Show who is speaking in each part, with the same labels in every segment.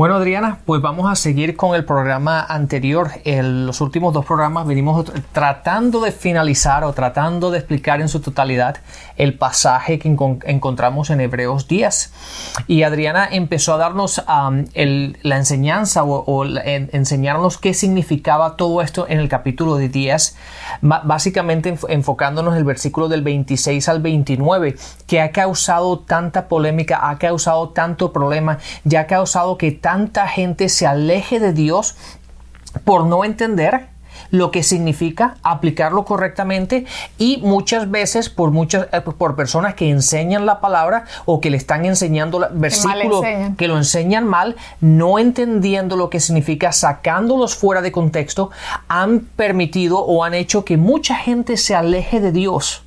Speaker 1: Bueno, Adriana, pues vamos a seguir con el programa anterior. En los últimos dos programas venimos tratando de finalizar o tratando de explicar en su totalidad el pasaje que encontramos en Hebreos 10. Y Adriana empezó a darnos la enseñanza o, enseñarnos qué significaba todo esto en el capítulo de 10, básicamente enfocándonos en el versículo del 26 al 29, que ha causado tanta polémica, ha causado tanto problema, ya ha causado que tanta gente se aleje de Dios por no entender lo que significa aplicarlo correctamente y muchas veces por muchas eh, por personas que enseñan la palabra o que le están enseñando versículos que lo enseñan mal, no entendiendo lo que significa, sacándolos fuera de contexto, han permitido o han hecho que mucha gente se aleje de Dios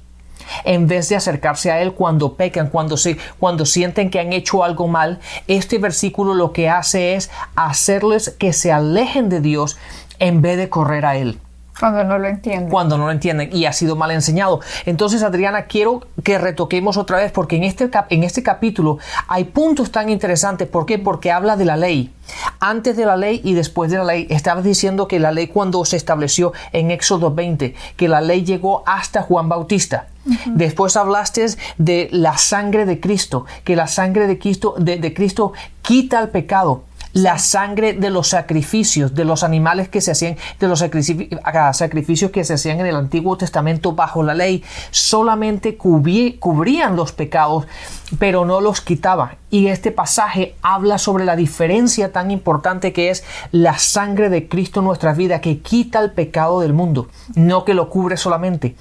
Speaker 1: en vez de acercarse a Él cuando pecan, cuando, se, cuando sienten que han hecho algo mal, este versículo lo que hace es hacerles que se alejen de Dios en vez de correr a Él.
Speaker 2: Cuando no lo entienden.
Speaker 1: Cuando no lo entienden y ha sido mal enseñado. Entonces, Adriana, quiero que retoquemos otra vez porque en este, en este capítulo hay puntos tan interesantes. ¿Por qué? Porque habla de la ley. Antes de la ley y después de la ley. Estaba diciendo que la ley cuando se estableció en Éxodo 20, que la ley llegó hasta Juan Bautista. Después hablaste de la sangre de Cristo, que la sangre de Cristo, de Cristo quita el pecado la sangre de los sacrificios, de los animales que se hacían, de los ah, sacrificios que se hacían en el Antiguo Testamento bajo la ley, solamente cubrían los pecados, pero no los quitaba. Y este pasaje habla sobre la diferencia tan importante que es la sangre de Cristo en nuestra vida, que quita el pecado del mundo, no que lo cubre solamente.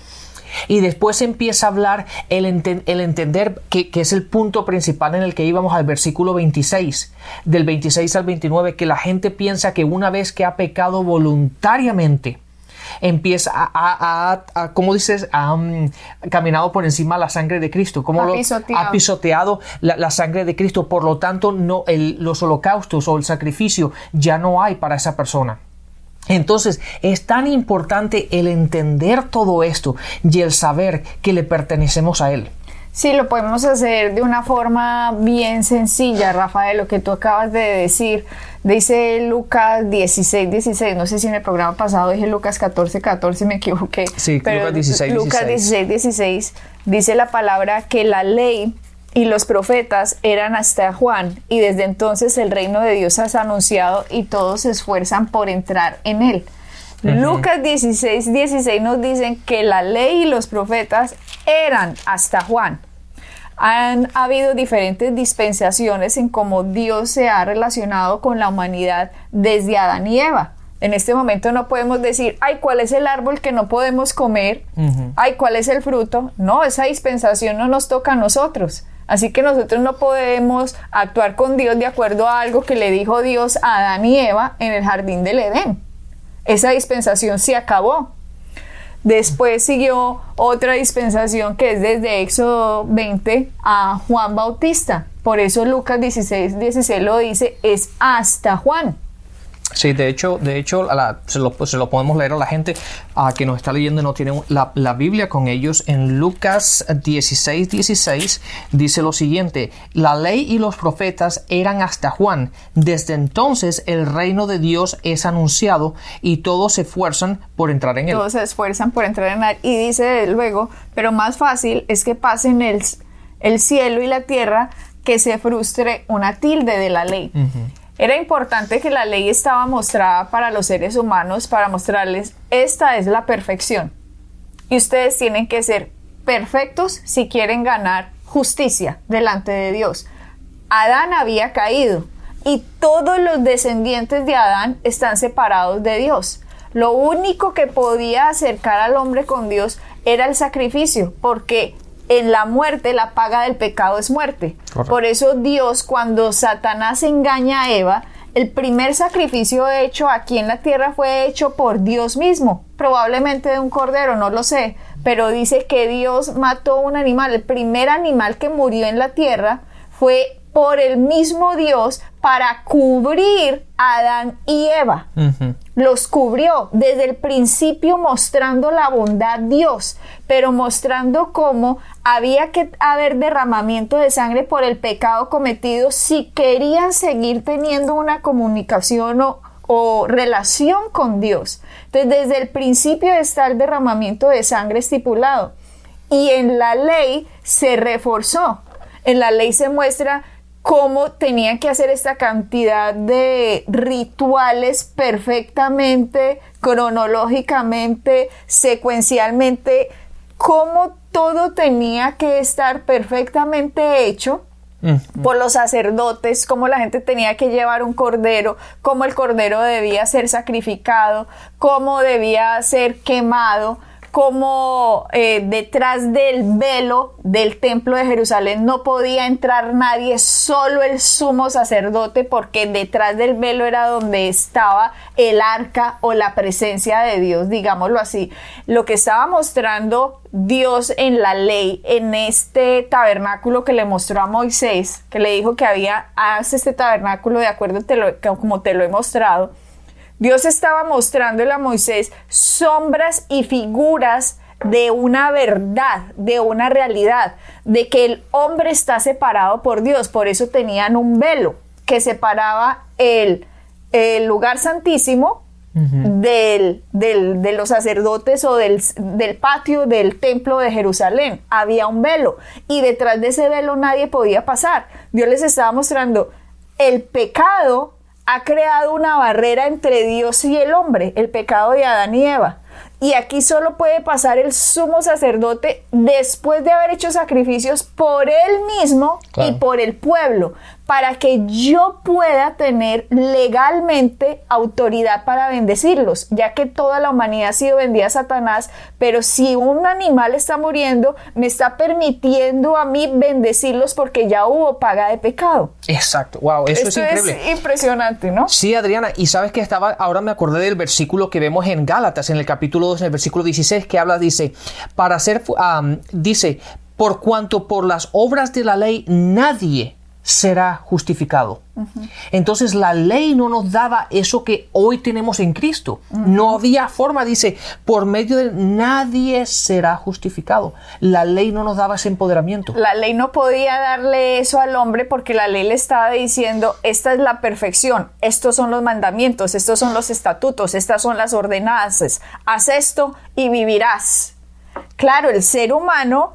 Speaker 1: Y después empieza a hablar el, entender que, es el punto principal en el que íbamos al versículo 26, del 26 al 29, que la gente piensa que una vez que ha pecado voluntariamente, empieza a, a, como dices, ha um, caminado por encima la sangre de Cristo, como lo, ha pisoteado la, sangre de Cristo, por lo tanto no, los holocaustos o el sacrificio ya no hay para esa persona. Entonces es tan importante el entender todo esto y el saber que le pertenecemos a Él.
Speaker 2: Sí, lo podemos hacer de una forma bien sencilla, Rafael, lo que tú acabas de decir. Dice Lucas 16, 16, no sé si en el programa pasado dije Lucas 14, 14, me equivoqué.
Speaker 1: Sí, pero Lucas 16,
Speaker 2: Lucas 16, 16 dice la palabra que la ley y los profetas eran hasta Juan, y desde entonces el reino de Dios has anunciado y todos se esfuerzan por entrar en él. Lucas 16, 16 nos dicen que la ley y los profetas eran hasta Juan. Han habido diferentes dispensaciones en cómo Dios se ha relacionado con la humanidad desde Adán y Eva. En este momento no podemos decir, ay, ¿cuál es el árbol que no podemos comer? Ay, ¿cuál es el fruto? No, esa dispensación no nos toca a nosotros. Así que nosotros no podemos actuar con Dios de acuerdo a algo que le dijo Dios a Adán y Eva en el jardín del Edén. Esa dispensación se acabó. Después siguió otra dispensación que es desde Éxodo 20 a Juan Bautista. Por eso Lucas 16, 16 lo dice, es hasta Juan.
Speaker 1: Sí, de hecho, de hecho se, lo, se, lo, podemos leer a la gente a que nos está leyendo y no tiene la, la, Biblia con ellos. En Lucas 16, 16 dice lo siguiente, la ley y los profetas eran hasta Juan. Desde entonces el reino de Dios es anunciado y todos se esfuerzan por entrar en él.
Speaker 2: Todos se esfuerzan por entrar en él. Y dice luego, pero más fácil es que pasen el, el cielo y la tierra que se frustre una tilde de la ley. Era importante que la ley estaba mostrada para los seres humanos para mostrarles esta es la perfección. Y ustedes tienen que ser perfectos si quieren ganar justicia delante de Dios. Adán había caído y todos los descendientes de Adán están separados de Dios. Lo único que podía acercar al hombre con Dios era el sacrificio, porque en la muerte la paga del pecado es muerte. Por eso Dios cuando Satanás engaña a Eva, el primer sacrificio hecho aquí en la tierra fue hecho por Dios mismo, probablemente de un cordero, no lo sé, pero dice que Dios mató un animal, el primer animal que murió en la tierra fue por el mismo Dios para cubrir a Adán y Eva. Los cubrió desde el principio mostrando la bondad Dios, pero mostrando cómo había que haber derramamiento de sangre por el pecado cometido si querían seguir teniendo una comunicación o, o relación con Dios. Entonces, desde el principio está el derramamiento de sangre estipulado y en la ley se reforzó. En la ley se muestra cómo tenían que hacer esta cantidad de rituales perfectamente, cronológicamente, secuencialmente, cómo todo tenía que estar perfectamente hecho por los sacerdotes, cómo la gente tenía que llevar un cordero, cómo el cordero debía ser sacrificado, cómo debía ser quemado como eh, detrás del velo del templo de Jerusalén no podía entrar nadie, solo el sumo sacerdote, porque detrás del velo era donde estaba el arca o la presencia de Dios, digámoslo así. Lo que estaba mostrando Dios en la ley, en este tabernáculo que le mostró a Moisés, que le dijo que había, haz este tabernáculo de acuerdo como te lo he mostrado, Dios estaba mostrándole a Moisés sombras y figuras de una verdad, de una realidad, de que el hombre está separado por Dios. Por eso tenían un velo que separaba el, lugar santísimo del, de los sacerdotes o del, del patio del templo de Jerusalén. Había un velo y detrás de ese velo nadie podía pasar. Dios les estaba mostrando el pecado ha creado una barrera entre Dios y el hombre, el pecado de Adán y Eva. Y aquí solo puede pasar el sumo sacerdote después de haber hecho sacrificios por él mismo y por el pueblo, para que yo pueda tener legalmente autoridad para bendecirlos, ya que toda la humanidad ha sido vendida a Satanás, pero si un animal está muriendo, me está permitiendo a mí bendecirlos porque ya hubo paga de pecado.
Speaker 1: Exacto, wow, eso es increíble.
Speaker 2: Es impresionante, ¿no?
Speaker 1: Sí, Adriana, y sabes que estaba, ahora me acordé del versículo que vemos en Gálatas, en el capítulo 2, en el versículo 16, que habla, dice, para hacer, dice, por cuanto por las obras de la ley nadie será justificado. Entonces la ley no nos daba eso que hoy tenemos en Cristo. No había forma, dice, por medio de nadie será justificado. La ley no nos daba ese empoderamiento.
Speaker 2: La ley no podía darle eso al hombre porque la ley le estaba diciendo, esta es la perfección, estos son los mandamientos, estos son los estatutos, estas son las ordenanzas, haz esto y vivirás. Claro, el ser humano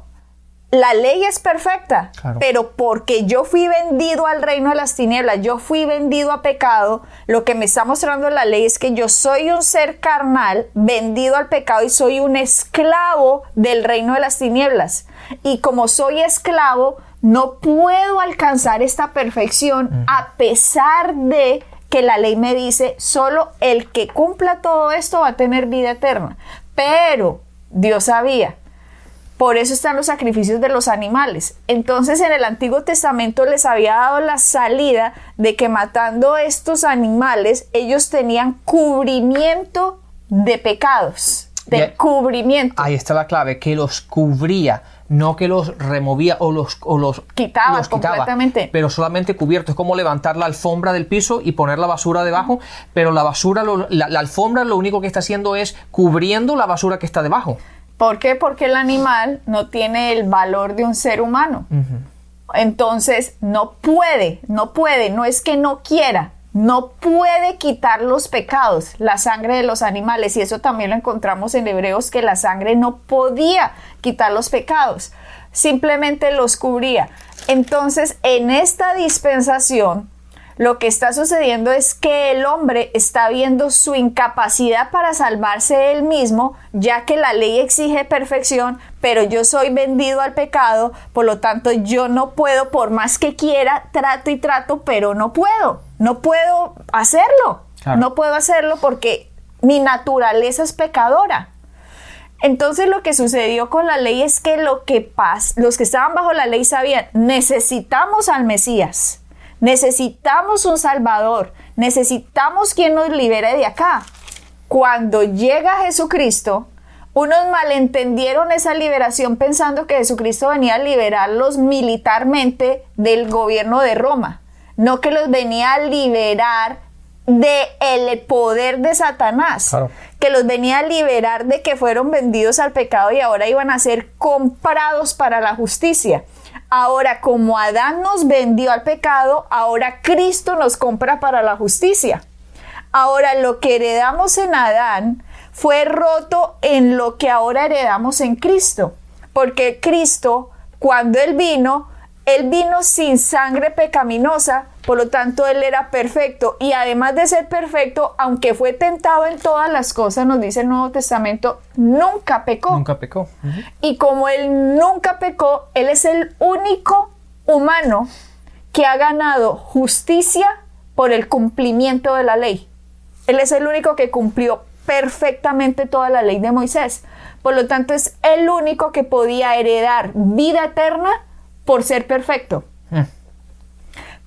Speaker 2: la ley es perfecta, pero porque yo fui vendido al reino de las tinieblas, yo fui vendido a pecado, lo que me está mostrando la ley es que yo soy un ser carnal vendido al pecado y soy un esclavo del reino de las tinieblas. Y como soy esclavo, no puedo alcanzar esta perfección a pesar de que la ley me dice, solo el que cumpla todo esto va a tener vida eterna. Pero Dios sabía por eso están los sacrificios de los animales. Entonces en el Antiguo Testamento les había dado la salida de que matando estos animales ellos tenían cubrimiento de pecados, de cubrimiento.
Speaker 1: Ahí está la clave, que los cubría, no que los removía o los, los
Speaker 2: quitaba, completamente.
Speaker 1: Pero solamente cubierto. Es como levantar la alfombra del piso y poner la basura debajo, pero la basura, la alfombra lo único que está haciendo es cubriendo la basura que está debajo.
Speaker 2: ¿Por qué? Porque el animal no tiene el valor de un ser humano. Entonces, no puede, no puede, no es que no quiera, no puede quitar los pecados, la sangre de los animales. Y eso también lo encontramos en Hebreos, que la sangre no podía quitar los pecados, simplemente los cubría. Entonces, en esta dispensación, lo que está sucediendo es que el hombre está viendo su incapacidad para salvarse él mismo, ya que la ley exige perfección, pero yo soy vendido al pecado, por lo tanto yo no puedo, por más que quiera, trato y trato, pero no puedo, no puedo hacerlo, no puedo hacerlo porque mi naturaleza es pecadora. Entonces lo que sucedió con la ley es que lo que pasa, los que estaban bajo la ley sabían, necesitamos al Mesías. Necesitamos un Salvador, necesitamos quien nos libere de acá. Cuando llega Jesucristo, unos malentendieron esa liberación pensando que Jesucristo venía a liberarlos militarmente del gobierno de Roma, no que los venía a liberar de el poder de Satanás, que los venía a liberar de que fueron vendidos al pecado y ahora iban a ser comprados para la justicia. Ahora, como Adán nos vendió al pecado, ahora Cristo nos compra para la justicia. Ahora, lo que heredamos en Adán fue roto en lo que ahora heredamos en Cristo. Porque Cristo, cuando Él vino, Él vino sin sangre pecaminosa, por lo tanto Él era perfecto. Y además de ser perfecto, aunque fue tentado en todas las cosas, nos dice el Nuevo Testamento, nunca pecó.
Speaker 1: Nunca pecó.
Speaker 2: Y como Él nunca pecó, Él es el único humano que ha ganado justicia por el cumplimiento de la ley. Él es el único que cumplió perfectamente toda la ley de Moisés. Por lo tanto, es el único que podía heredar vida eterna por ser perfecto. Hmm.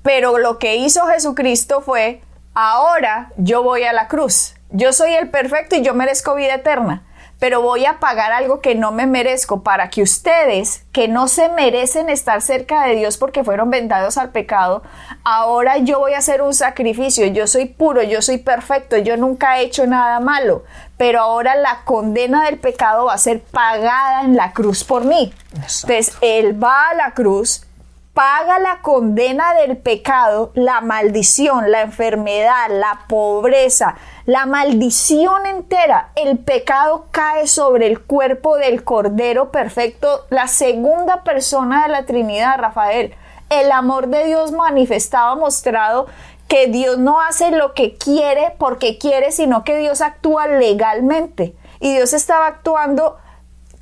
Speaker 2: Pero lo que hizo Jesucristo fue, ahora yo voy a la cruz. Yo soy el perfecto y yo merezco vida eterna pero voy a pagar algo que no me merezco para que ustedes, que no se merecen estar cerca de Dios porque fueron vendados al pecado, ahora yo voy a hacer un sacrificio, yo soy puro, yo soy perfecto, yo nunca he hecho nada malo, pero ahora la condena del pecado va a ser pagada en la cruz por mí. Entonces, Él va a la cruz, paga la condena del pecado, la maldición, la enfermedad, la pobreza, la maldición entera, el pecado cae sobre el cuerpo del Cordero Perfecto, la segunda persona de la Trinidad, Rafael. El amor de Dios manifestado, mostrado que Dios no hace lo que quiere porque quiere, sino que Dios actúa legalmente. Y Dios estaba actuando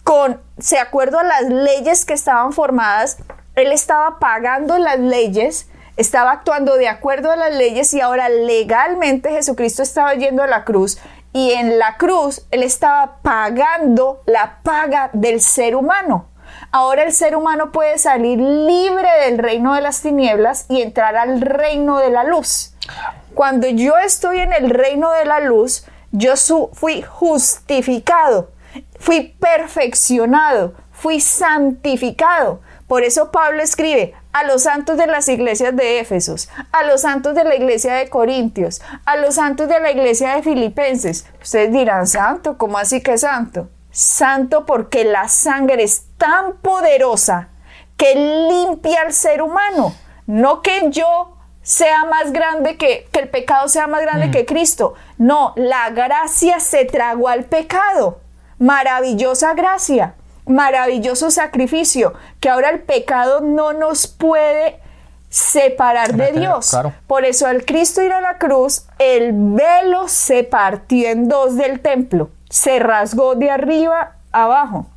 Speaker 2: con, se acuerdo a las leyes que estaban formadas él estaba pagando las leyes, estaba actuando de acuerdo a las leyes y ahora legalmente Jesucristo estaba yendo a la cruz y en la cruz él estaba pagando la paga del ser humano. Ahora el ser humano puede salir libre del reino de las tinieblas y entrar al reino de la luz. Cuando yo estoy en el reino de la luz, yo fui justificado, fui perfeccionado, fui santificado. Por eso Pablo escribe a los santos de las iglesias de Éfesos, a los santos de la iglesia de Corintios, a los santos de la iglesia de Filipenses. Ustedes dirán, santo, ¿cómo así que santo? Santo porque la sangre es tan poderosa que limpia al ser humano. No que yo sea más grande que, que el pecado sea más grande mm. que Cristo. No, la gracia se tragó al pecado. Maravillosa gracia maravilloso sacrificio, que ahora el pecado no nos puede separar de Dios. Por eso al Cristo ir a la cruz, el velo se partió en dos del templo, se rasgó de arriba abajo.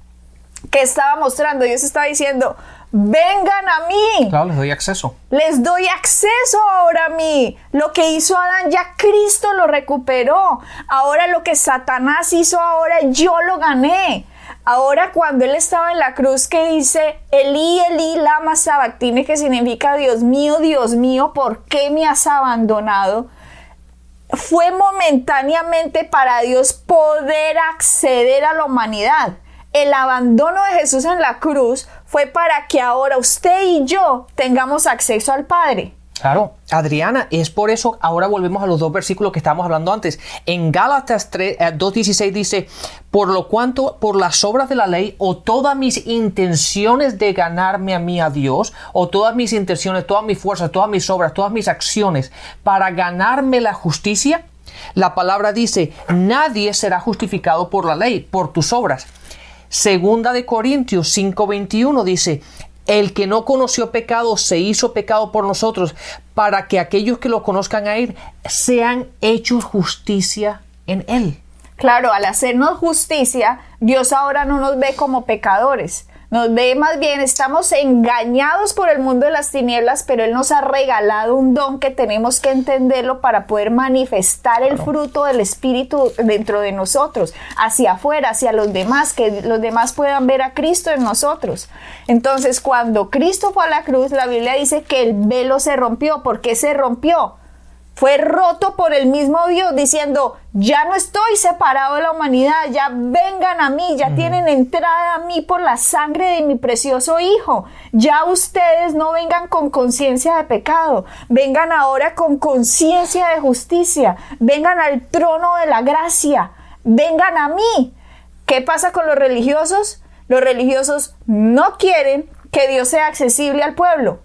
Speaker 2: ¿Qué estaba mostrando? Dios estaba diciendo, vengan a mí.
Speaker 1: Claro, les doy acceso.
Speaker 2: Les doy acceso ahora a mí. Lo que hizo Adán, ya Cristo lo recuperó. Ahora lo que Satanás hizo ahora, yo lo gané. Ahora cuando él estaba en la cruz que dice Elí, Elí, lama sabactine, que significa Dios mío, Dios mío, ¿por qué me has abandonado? Fue momentáneamente para Dios poder acceder a la humanidad. El abandono de Jesús en la cruz fue para que ahora usted y yo tengamos acceso al Padre.
Speaker 1: Claro, Adriana, es por eso ahora volvemos a los dos versículos que estábamos hablando antes. En Gálatas 2.16 eh, dice, por lo cuanto por las obras de la ley o todas mis intenciones de ganarme a mí a Dios, o todas mis intenciones, todas mis fuerzas, todas mis obras, todas mis acciones para ganarme la justicia, la palabra dice, nadie será justificado por la ley, por tus obras. Segunda de Corintios 5:21 dice, el que no conoció pecado se hizo pecado por nosotros para que aquellos que lo conozcan a Él sean hechos justicia en Él.
Speaker 2: Claro, al hacernos justicia, Dios ahora no nos ve como pecadores, nos ve más bien, estamos engañados por el mundo de las tinieblas, pero Él nos ha regalado un don que tenemos que entenderlo para poder manifestar el fruto del Espíritu dentro de nosotros, hacia afuera, hacia los demás, que los demás puedan ver a Cristo en nosotros. Entonces, cuando Cristo fue a la cruz, la Biblia dice que el velo se rompió. ¿Por qué se rompió? Fue roto por el mismo Dios diciendo, ya no estoy separado de la humanidad, ya vengan a mí, ya tienen entrada a mí por la sangre de mi precioso Hijo. Ya ustedes no vengan con conciencia de pecado, vengan ahora con conciencia de justicia, vengan al trono de la gracia, vengan a mí. ¿Qué pasa con los religiosos? Los religiosos no quieren que Dios sea accesible al pueblo.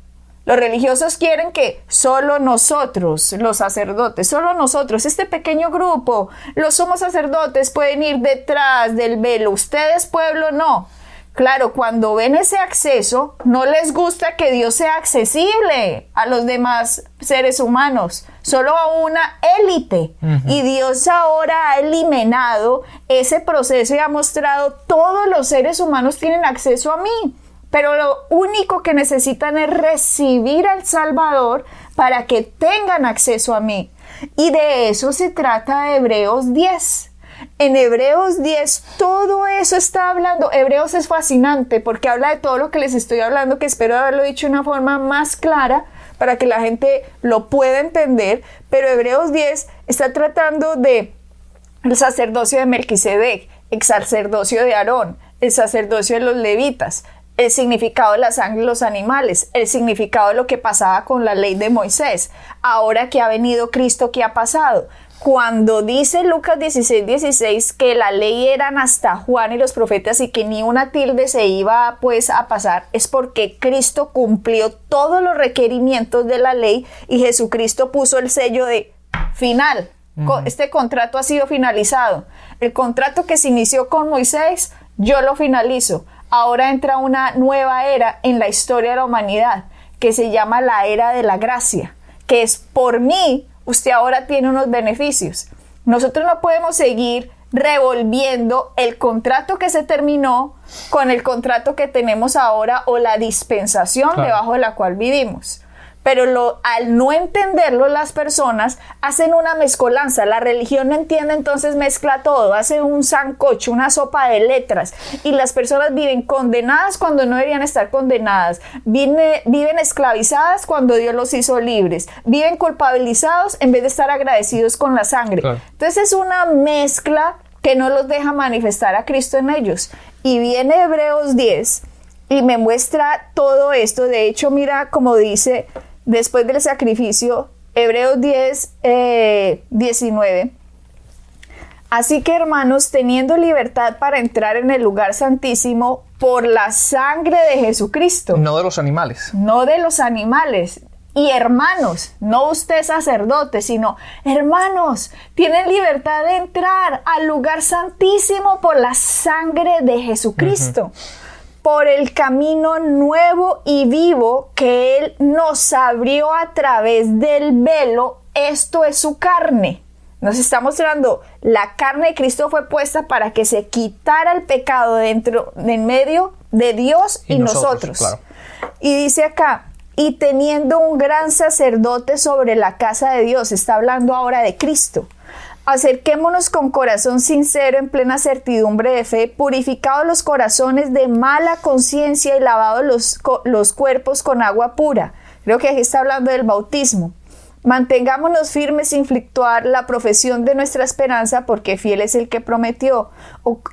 Speaker 2: Los religiosos quieren que solo nosotros, los sacerdotes, solo nosotros, este pequeño grupo, los somos sacerdotes, pueden ir detrás del velo. Ustedes, pueblo, no. Claro, cuando ven ese acceso, no les gusta que Dios sea accesible a los demás seres humanos, solo a una élite. Y Dios ahora ha eliminado ese proceso y ha mostrado todos los seres humanos tienen acceso a mí pero lo único que necesitan es recibir al Salvador para que tengan acceso a mí. Y de eso se trata Hebreos 10. En Hebreos 10 todo eso está hablando. Hebreos es fascinante porque habla de todo lo que les estoy hablando, que espero haberlo dicho de una forma más clara para que la gente lo pueda entender. Pero Hebreos 10 está tratando de el sacerdocio de Melquisedec, el sacerdocio de Aarón, el sacerdocio de los levitas, el significado de la sangre de los animales, el significado de lo que pasaba con la ley de Moisés. Ahora que ha venido Cristo, ¿qué ha pasado? Cuando dice Lucas 16, 16 que la ley eran hasta Juan y los profetas y que ni una tilde se iba pues a pasar, es porque Cristo cumplió todos los requerimientos de la ley y Jesucristo puso el sello de final. Este contrato ha sido finalizado. El contrato que se inició con Moisés, yo lo finalizo ahora entra una nueva era en la historia de la humanidad que se llama la era de la gracia, que es por mí, usted ahora tiene unos beneficios. Nosotros no podemos seguir revolviendo el contrato que se terminó con el contrato que tenemos ahora o la dispensación debajo de la cual vivimos pero lo, al no entenderlo las personas hacen una mezcolanza. La religión no entiende, entonces mezcla todo, hace un sancocho, una sopa de letras y las personas viven condenadas cuando no deberían estar condenadas, viven esclavizadas cuando Dios los hizo libres, viven culpabilizados en vez de estar agradecidos con la sangre. Entonces es una mezcla que no los deja manifestar a Cristo en ellos. Y viene Hebreos 10 y me muestra todo esto. De hecho, mira como dice después del sacrificio, Hebreos 10, 19. Eh, Así que hermanos, teniendo libertad para entrar en el lugar santísimo por la sangre de Jesucristo.
Speaker 1: No de los animales.
Speaker 2: No de los animales. Y hermanos, no usted sacerdote, sino hermanos, tienen libertad de entrar al lugar santísimo por la sangre de Jesucristo por el camino nuevo y vivo que Él nos abrió a través del velo, esto es su carne. Nos está mostrando, la carne de Cristo fue puesta para que se quitara el pecado dentro, en medio de Dios y, nosotros. Y dice acá, y teniendo un gran sacerdote sobre la casa de Dios, está hablando ahora de Cristo Acerquémonos con corazón sincero en plena certidumbre de fe, purificados los corazones de mala conciencia y lavados los, los cuerpos con agua pura. Creo que aquí está hablando del bautismo. Mantengámonos firmes sin fluctuar la profesión de nuestra esperanza, porque fiel es el que prometió,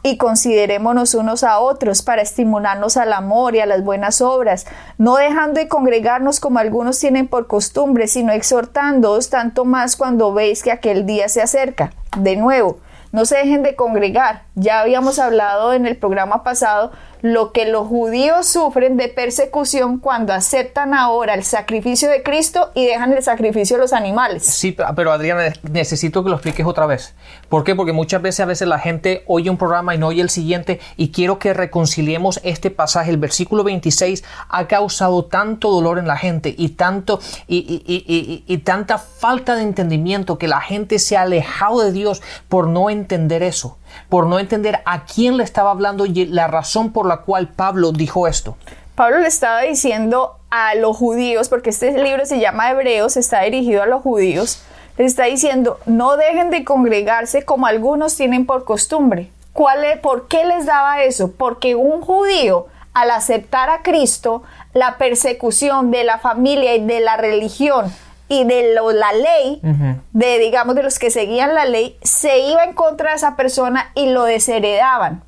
Speaker 2: y considerémonos unos a otros para estimularnos al amor y a las buenas obras, no dejando de congregarnos como algunos tienen por costumbre, sino exhortándoos tanto más cuando veis que aquel día se acerca. De nuevo, no se dejen de congregar. Ya habíamos hablado en el programa pasado lo que los judíos sufren de persecución cuando aceptan ahora el sacrificio de Cristo y dejan el sacrificio de los animales.
Speaker 1: Sí, pero Adriana, necesito que lo expliques otra vez. ¿Por qué? Porque muchas veces a veces la gente oye un programa y no oye el siguiente y quiero que reconciliemos este pasaje. El versículo 26 ha causado tanto dolor en la gente y tanto y, y tanta falta de entendimiento que la gente se ha alejado de Dios por no entender eso por no entender a quién le estaba hablando y la razón por la cual Pablo dijo esto.
Speaker 2: Pablo le estaba diciendo a los judíos, porque este libro se llama Hebreos, está dirigido a los judíos, les está diciendo, no dejen de congregarse como algunos tienen por costumbre. ¿Cuál ¿Por qué les daba eso? Porque un judío, al aceptar a Cristo, la persecución de la familia y de la religión y de la ley, de digamos de los que seguían la ley, se iba en contra de esa persona y lo desheredaban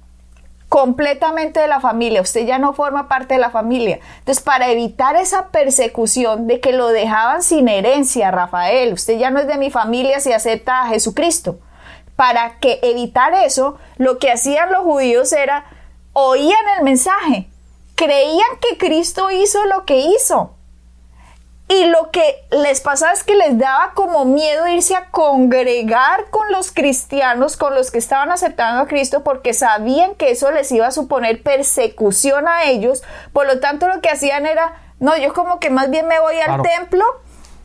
Speaker 2: completamente de la familia, usted ya no forma parte de la familia. Entonces, para evitar esa persecución de que lo dejaban sin herencia, Rafael, usted ya no es de mi familia si acepta a Jesucristo. Para que evitar eso, lo que hacían los judíos era oían el mensaje, creían que Cristo hizo lo que hizo, y lo que les pasaba es que les daba como miedo irse a congregar con los cristianos, con los que estaban aceptando a Cristo, porque sabían que eso les iba a suponer persecución a ellos. Por lo tanto, lo que hacían era, no, yo como que más bien me voy al templo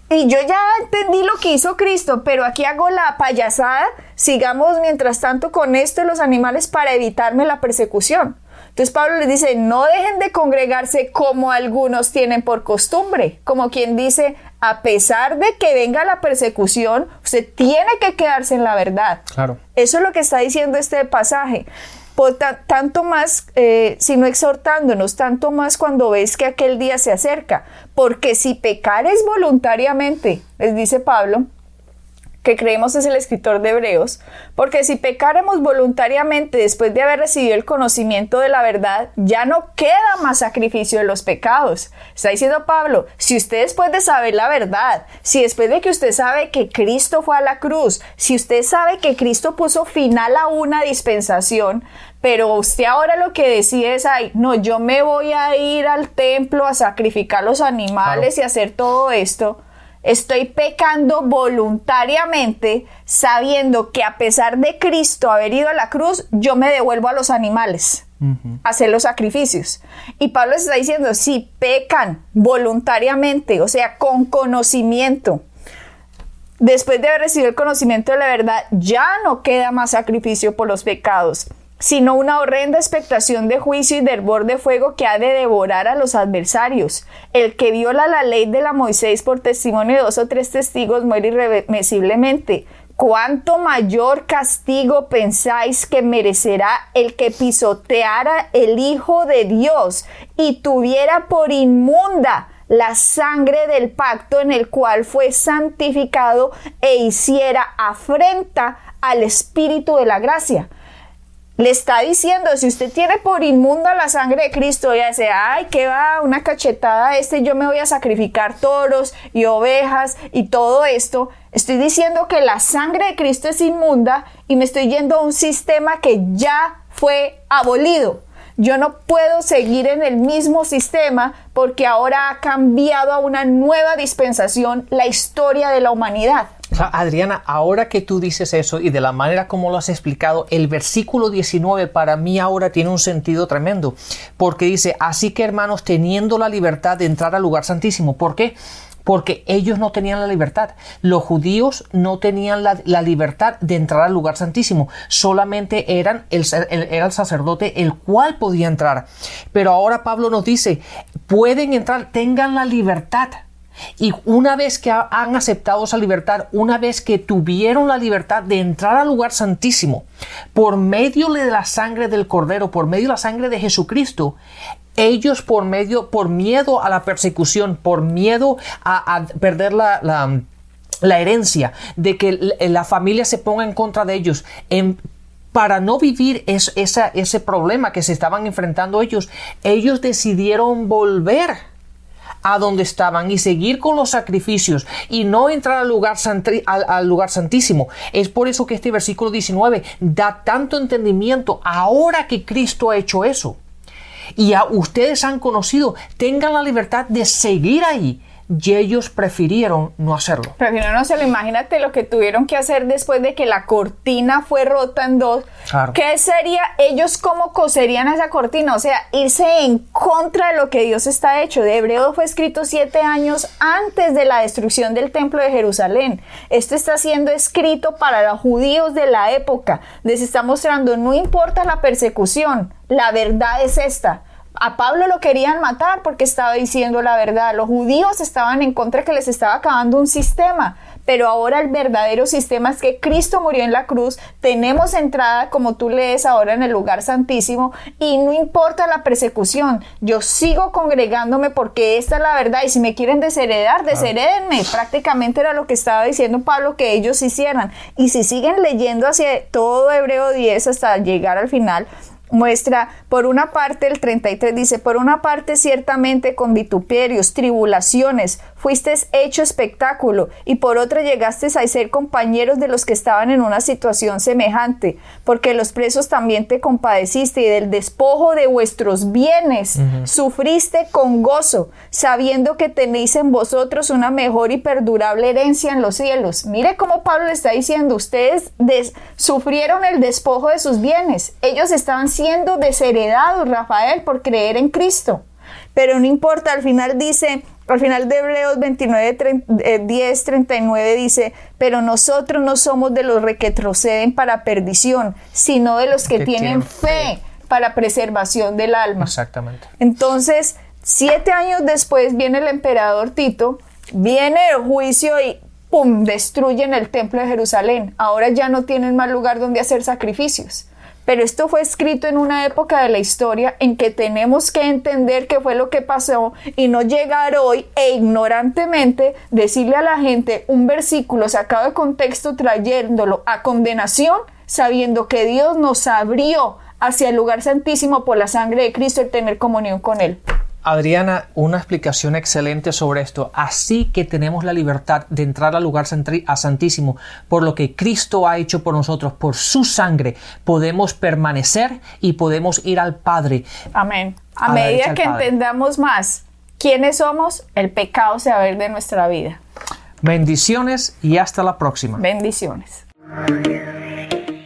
Speaker 2: y yo ya entendí lo que hizo Cristo, pero aquí hago la payasada, sigamos mientras tanto con esto los animales para evitarme la persecución. Entonces Pablo les dice, no dejen de congregarse como algunos tienen por costumbre, como quien dice, a pesar de que venga la persecución, usted tiene que quedarse en la verdad.
Speaker 1: Claro.
Speaker 2: Eso es lo que está diciendo este pasaje. Por tanto más, eh, sino exhortándonos, tanto más cuando ves que aquel día se acerca. Porque si pecares voluntariamente, les dice Pablo, que creemos es el escritor de Hebreos, porque si pecáramos voluntariamente después de haber recibido el conocimiento de la verdad, ya no queda más sacrificio de los pecados. Está diciendo Pablo, si usted después de saber la verdad, si después de que usted sabe que Cristo fue a la cruz, si usted sabe que Cristo puso final a una dispensación, pero usted ahora lo que decide es, ay, no, yo me voy a ir al templo a sacrificar los animales y hacer todo esto, Estoy pecando voluntariamente sabiendo que a pesar de Cristo haber ido a la cruz, yo me devuelvo a los animales a hacer los sacrificios. Y Pablo está diciendo, si pecan voluntariamente, o sea, con conocimiento, después de haber recibido el conocimiento de la verdad, ya no queda más sacrificio por los pecados sino una horrenda expectación de juicio y de hervor de fuego que ha de devorar a los adversarios. El que viola la ley de la Moisés por testimonio de dos o tres testigos muere irremisiblemente. ¿Cuánto mayor castigo pensáis que merecerá el que pisoteara el Hijo de Dios y tuviera por inmunda la sangre del pacto en el cual fue santificado e hiciera afrenta al Espíritu de la gracia? Le está diciendo, si usted tiene por inmunda la sangre de Cristo, ya dice, ay, que va, una cachetada este, yo me voy a sacrificar toros y ovejas y todo esto. Estoy diciendo que la sangre de Cristo es inmunda y me estoy yendo a un sistema que ya fue abolido. Yo no puedo seguir en el mismo sistema porque ahora ha cambiado a una nueva dispensación la historia de la humanidad.
Speaker 1: Adriana, ahora que tú dices eso y de la manera como lo has explicado, el versículo 19 para mí ahora tiene un sentido tremendo, porque dice, así que hermanos, teniendo la libertad de entrar al lugar santísimo, ¿por qué? Porque ellos no tenían la libertad. Los judíos no tenían la, libertad de entrar al lugar santísimo. Solamente era el sacerdote el cual podía entrar. Pero ahora Pablo nos dice, pueden entrar, tengan la libertad. Y una vez que han aceptado esa libertad, una vez que tuvieron la libertad de entrar al lugar santísimo, por medio de la sangre del Cordero, por medio de la sangre de Jesucristo, ellos por medio, por miedo a la persecución, por miedo a, perder la, herencia, de que la familia se ponga en contra de ellos, para no vivir ese problema que se estaban enfrentando ellos, ellos decidieron volver a donde estaban y seguir con los sacrificios y no entrar al lugar, al, lugar santísimo. Es por eso que este versículo 19 da tanto entendimiento ahora que Cristo ha hecho eso. Y a ustedes han conocido, tengan la libertad de seguir ahí y ellos prefirieron no hacerlo.
Speaker 2: Prefirieron no hacerlo. Imagínate lo que tuvieron que hacer después de que la cortina fue rota en dos. ¿Qué sería? Ellos cómo coserían esa cortina? O sea, irse en contra de lo que Dios está hecho. De Hebreo fue escrito siete años antes de la destrucción del templo de Jerusalén. Esto está siendo escrito para los judíos de la época. Les está mostrando, no importa la persecución, la verdad es esta a Pablo lo querían matar porque estaba diciendo la verdad. Los judíos estaban en contra que les estaba acabando un sistema, pero ahora el verdadero sistema es que Cristo murió en la cruz, tenemos entrada, como tú lees ahora, en el lugar santísimo, y no importa la persecución, yo sigo congregándome porque esta es la verdad, y si me quieren desheredar, desheredenme. Prácticamente era lo que estaba diciendo Pablo que ellos hicieran. Y si siguen leyendo hacia todo Hebreo 10 hasta llegar al final, muestra, por una parte, el 33 dice, por una parte ciertamente con vituperios, tribulaciones, fuiste hecho espectáculo, y por otra llegaste a ser compañeros de los que estaban en una situación semejante, porque los presos también te compadeciste y del despojo de vuestros bienes sufriste con gozo, sabiendo que tenéis en vosotros una mejor y perdurable herencia en los cielos. Mire cómo Pablo le está diciendo, ustedes sufrieron el despojo de sus bienes, ellos estaban siendo desheredados, Rafael, por creer en Cristo. Pero no importa, al final dice, al final de Hebreos 29, 10, 39 dice, pero nosotros no somos de los que retroceden para perdición, sino de los que, tienen, fe, para preservación del alma.
Speaker 1: Exactamente.
Speaker 2: Entonces, siete años después viene el emperador Tito, viene el juicio y ¡pum! destruyen el templo de Jerusalén. Ahora ya no tienen más lugar donde hacer sacrificios. Pero esto fue escrito en una época de la historia en que tenemos que entender qué fue lo que pasó y no llegar hoy e ignorantemente decirle a la gente un versículo sacado de contexto trayéndolo a condenación sabiendo que Dios nos abrió hacia el lugar santísimo por la sangre de Cristo el tener comunión con Él.
Speaker 1: Adriana, una explicación excelente sobre esto. Así que tenemos la libertad de entrar al lugar a santísimo por lo que Cristo ha hecho por nosotros, por su sangre. Podemos permanecer y podemos ir al Padre.
Speaker 2: Amén. A, medida que entendamos más quiénes somos, el pecado se va a ver de nuestra vida.
Speaker 1: Bendiciones y hasta la próxima.
Speaker 2: Bendiciones.